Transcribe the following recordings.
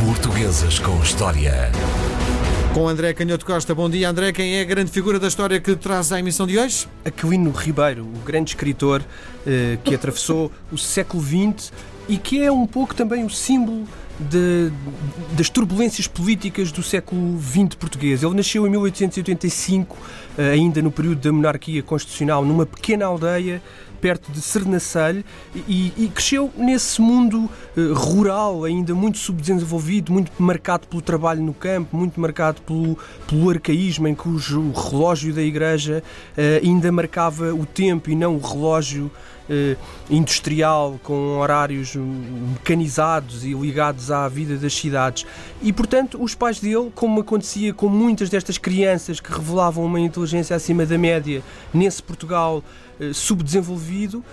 Portuguesas com História. Com André Canhoto Costa. Bom dia, André. Quem é a grande figura da história que traz à emissão de hoje? Aquilino Ribeiro, o grande escritor eh, que atravessou o século XX e que é um pouco também o símbolo de, das turbulências políticas do século XX português. Ele nasceu em 1885, eh, ainda no período da monarquia constitucional, numa pequena aldeia perto de Sernancelho e, e, cresceu nesse mundo uh, rural ainda muito subdesenvolvido, muito marcado pelo trabalho no campo, muito marcado pelo, pelo arcaísmo em cujo relógio da igreja uh, ainda marcava o tempo e não o relógio uh, industrial com horários mecanizados e ligados à vida das cidades. E portanto, os pais dele, como acontecia com muitas destas crianças que revelavam uma inteligência acima da média nesse Portugal eh, subdesenvolvido,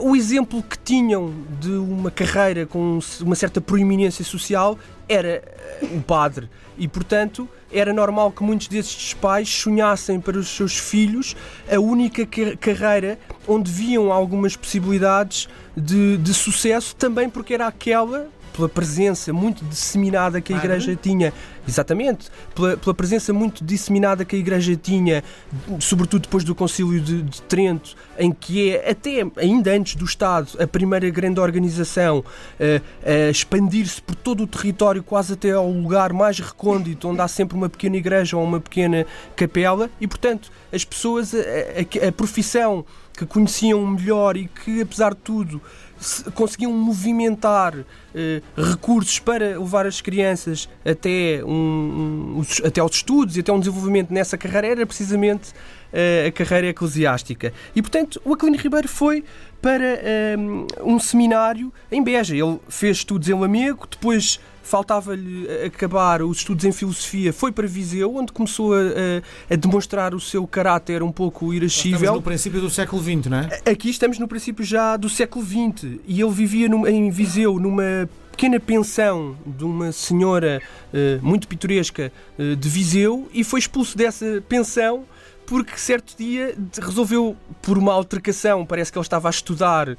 o exemplo que tinham de uma carreira com uma certa proeminência social era eh, o padre. E, portanto, era normal que muitos desses pais sonhassem para os seus filhos a única carreira onde viam algumas possibilidades de, de sucesso, também porque era aquela pela presença muito disseminada que a Igreja tinha, exatamente, pela, pela, presença muito disseminada que a Igreja tinha, sobretudo depois do Concílio de, de, Trento, em que é, até ainda antes do Estado, a primeira grande organização uh, a expandir-se por todo o território, quase até ao lugar mais recôndito, onde há sempre uma pequena igreja ou uma pequena capela, e portanto as pessoas, a, a, a profissão que conheciam melhor e que, apesar de tudo, conseguiam movimentar eh, recursos para levar as crianças até, um, um, até aos estudos e até um desenvolvimento nessa carreira era precisamente eh, a carreira eclesiástica. E, portanto, o Aquilino Ribeiro foi para um, um seminário em Beja. Ele fez estudos em Lamego, depois faltava-lhe acabar os estudos em filosofia, foi para Viseu, onde começou a, a, a demonstrar o seu caráter um pouco irascível. Estamos no princípio do século XX, não é? Aqui estamos no princípio já do século XX e ele vivia em Viseu numa pequena pensão de uma senhora uh, muito pitoresca uh, de Viseu e foi expulso dessa pensão porque certo dia resolveu, por uma altercação, parece que ele estava a estudar uh,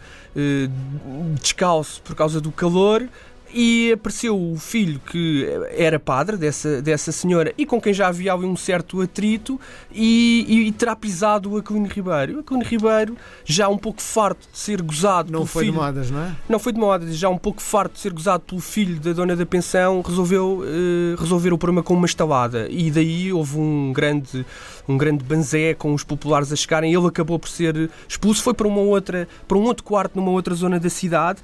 descalço por causa do calor, e apareceu o filho que era padre dessa, dessa senhora e com quem já havia um certo atrito e, e, e terá pisado o Aquilino Ribeiro. O Aquilino Ribeiro, já um pouco farto de ser gozado Não foi filho, de modas, não é? Não foi de modas, já um pouco farto de ser gozado pelo filho da dona da pensão, resolveu uh, resolver o problema com uma estalada e daí houve um grande, um grande banzé com os populares a chegarem. Ele acabou por ser expulso, foi para uma outra, para um outro quarto numa outra zona da cidade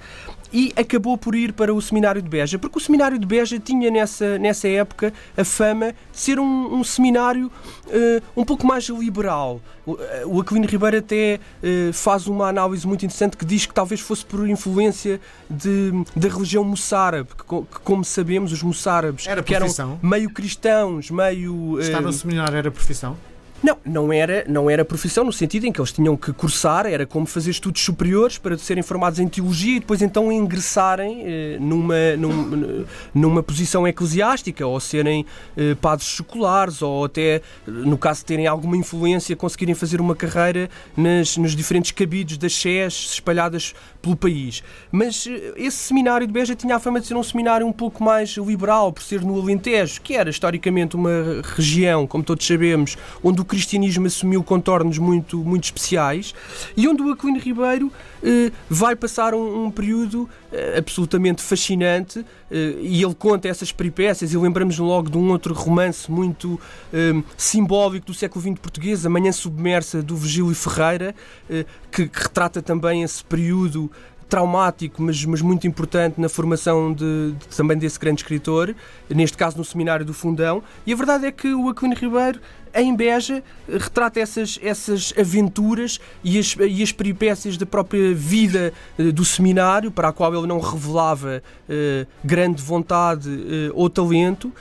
e acabou por ir para o Seminário de Beja, porque o Seminário de Beja tinha nessa, nessa época a fama de ser um, um seminário uh, um pouco mais liberal. O, uh, o Aquilino Ribeiro até uh, faz uma análise muito interessante que diz que talvez fosse por influência de, da religião moçárabe, que, que, como sabemos, os moçárabes que eram meio cristãos, meio. Estar no seminário era profissão? Não, não era, não era profissão no sentido em que eles tinham que cursar, era como fazer estudos superiores para serem formados em teologia e depois então ingressarem eh, numa, numa, numa posição eclesiástica ou serem eh, padres seculares ou até, no caso de terem alguma influência, conseguirem fazer uma carreira nas, nos diferentes cabidos das SES espalhadas pelo país. Mas eh, esse seminário de Beja tinha a fama de ser um seminário um pouco mais liberal, por ser no Alentejo, que era historicamente uma região, como todos sabemos, onde o cristianismo assumiu contornos muito, muito especiais e onde o Aquilino Ribeiro eh, vai passar um, um período eh, absolutamente fascinante eh, e ele conta essas peripécias e lembramos logo de um outro romance muito eh, simbólico do século XX português, A Manhã Submersa, do Virgílio Ferreira, eh, que, que retrata também esse período traumático, mas, mas muito importante na formação de, de, também desse grande escritor, neste caso no Seminário do Fundão. E a verdade é que o Aquilino Ribeiro, em Beja, retrata essas, essas aventuras e as, e as peripécias da própria vida uh, do seminário, para a qual ele não revelava uh, grande vontade uh, ou talento,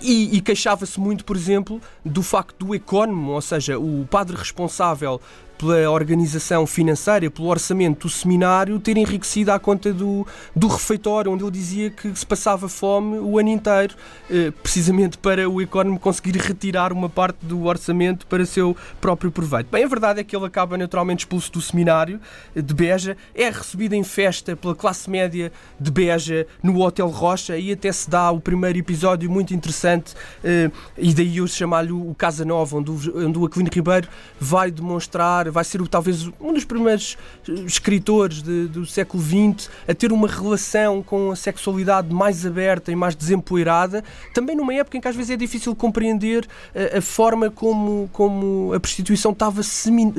e, e queixava-se muito, por exemplo, do facto do ecónomo, ou seja, o padre responsável pela organização financeira, pelo orçamento do seminário, ter enriquecido à conta do, do refeitório, onde ele dizia que se passava fome o ano inteiro, eh, precisamente para o Economy conseguir retirar uma parte do orçamento para seu próprio proveito. Bem, a verdade é que ele acaba naturalmente expulso do seminário de Beja, é recebido em festa pela classe média de Beja no Hotel Rocha e até se dá o primeiro episódio muito interessante eh, e daí eu chamar-lhe o Casa Nova, onde o, onde o Aquilino Ribeiro vai demonstrar, vai ser talvez um dos primeiros eh, escritores de, do século XX a ter uma relação com a sexualidade mais aberta e mais desempoeirada, também numa época em que às vezes é difícil compreender a, eh, a forma como, como a prostituição estava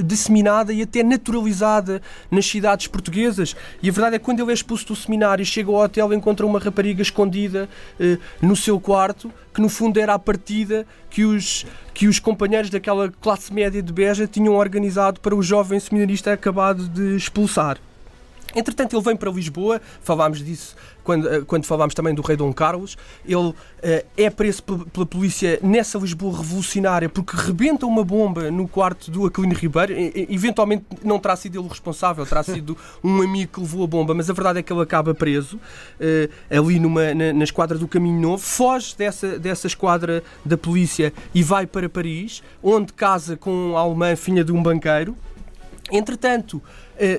disseminada e até naturalizada nas cidades portuguesas. E a verdade é que quando ele é expulso do seminário, chega ao hotel, encontra uma rapariga escondida eh, no seu quarto, que no fundo era a partida que os, que os companheiros daquela classe média de Beja tinham organizado para o jovem seminarista acabado de expulsar. Entretanto, ele vem para Lisboa, falámos disso quando, eh, quando falámos também do rei Dom Carlos. Ele uh, é preso pela polícia nessa Lisboa revolucionária porque rebenta uma bomba no quarto do Aquilino Ribeiro. E, eventualmente não terá sido ele o responsável, terá sido um amigo que levou a bomba, mas a verdade é que ele acaba preso uh, ali numa, na, na esquadra do Caminho Novo, foge dessa, dessa esquadra da polícia e vai para Paris, onde casa com a alemã filha de um banqueiro. Entretanto,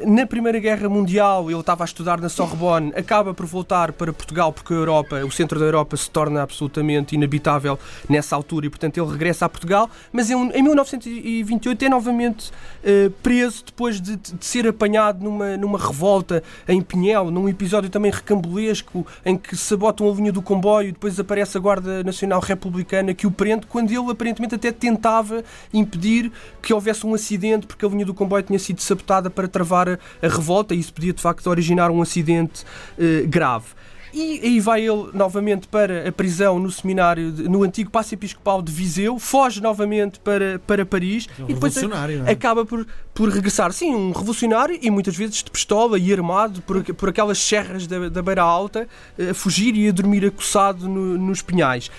na Primeira Guerra Mundial, ele estava a estudar na Sorbonne, acaba por voltar para Portugal porque a Europa, o centro da Europa se torna absolutamente inabitável nessa altura e, portanto, ele regressa a Portugal, mas em 1928 é novamente uh, preso depois de, de, ser apanhado numa, numa revolta em Pinhel, num episódio também recambulesco em que sabotam a linha do comboio e depois aparece a Guarda Nacional Republicana que o prende, quando ele aparentemente até tentava impedir que houvesse um acidente porque a linha do comboio tinha sido sabotada para travar travar a, a revolta e isso podia de facto originar um acidente eh, grave. E aí vai ele novamente para a prisão no seminário, de, no antigo Passo Episcopal de Viseu, foge novamente para, para Paris um e depois é? acaba por, por regressar. Sim, um revolucionário e muitas vezes de pistola e armado por, por aquelas serras da, da Beira Alta, eh, a fugir e a dormir acossado no, nos pinhais.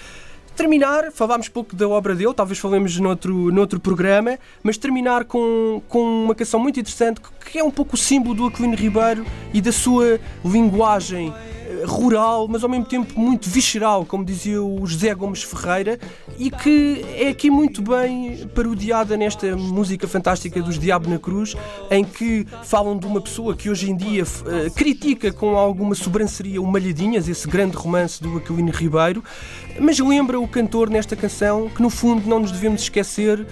Terminar, falámos pouco da obra dele, talvez falemos noutro, noutro programa, mas terminar com, com uma canção muito interessante que é um pouco o símbolo do Aquilino Ribeiro e da sua linguagem rural, mas ao mesmo tempo muito visceral, como dizia o José Gomes Ferreira, e que é aqui muito bem parodiada nesta música fantástica dos Diabo na Cruz, em que falam de uma pessoa que hoje em dia uh, critica com alguma sobranceria o Malhadinhas, esse grande romance do Aquilino Ribeiro, mas lembra o cantor nesta canção que no fundo não nos devemos esquecer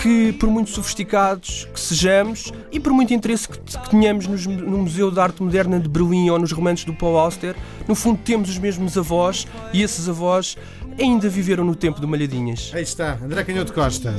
que, por muito sofisticados que sejamos e por muito interesse que, que tenhamos nos, no Museu de Arte Moderna de Berlim ou nos romances do Paul Auster, no fundo temos os mesmos avós e esses avós ainda viveram no tempo do Malhadinhas. Aí está, André Canhoto Costa.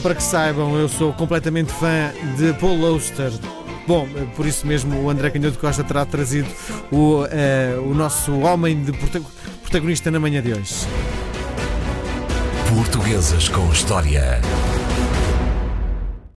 Para que saibam, eu sou completamente fã de Paul Auster. Bom, por isso mesmo o André Canhoto Costa terá trazido o, uh, o nosso homem de protagonista na manhã de hoje. Portuguesas com História.